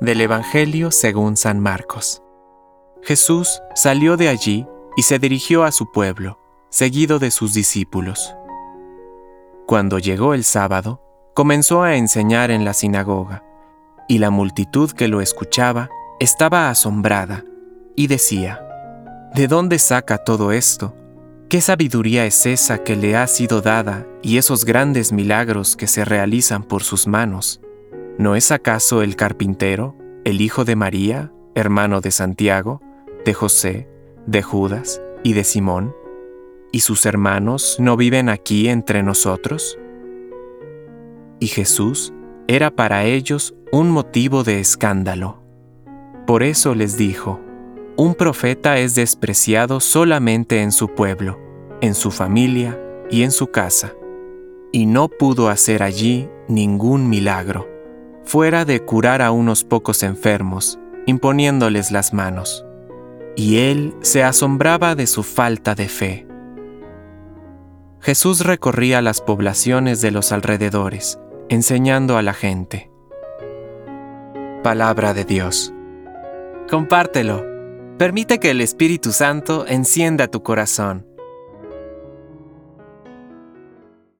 Del Evangelio según San Marcos. Jesús salió de allí y se dirigió a su pueblo, seguido de sus discípulos. Cuando llegó el sábado, comenzó a enseñar en la sinagoga, y la multitud que lo escuchaba estaba asombrada, y decía, ¿De dónde saca todo esto? ¿Qué sabiduría es esa que le ha sido dada y esos grandes milagros que se realizan por sus manos? ¿No es acaso el carpintero, el hijo de María, hermano de Santiago, de José, de Judas y de Simón? ¿Y sus hermanos no viven aquí entre nosotros? Y Jesús era para ellos un motivo de escándalo. Por eso les dijo, un profeta es despreciado solamente en su pueblo, en su familia y en su casa, y no pudo hacer allí ningún milagro fuera de curar a unos pocos enfermos, imponiéndoles las manos. Y él se asombraba de su falta de fe. Jesús recorría las poblaciones de los alrededores, enseñando a la gente. Palabra de Dios. Compártelo. Permite que el Espíritu Santo encienda tu corazón.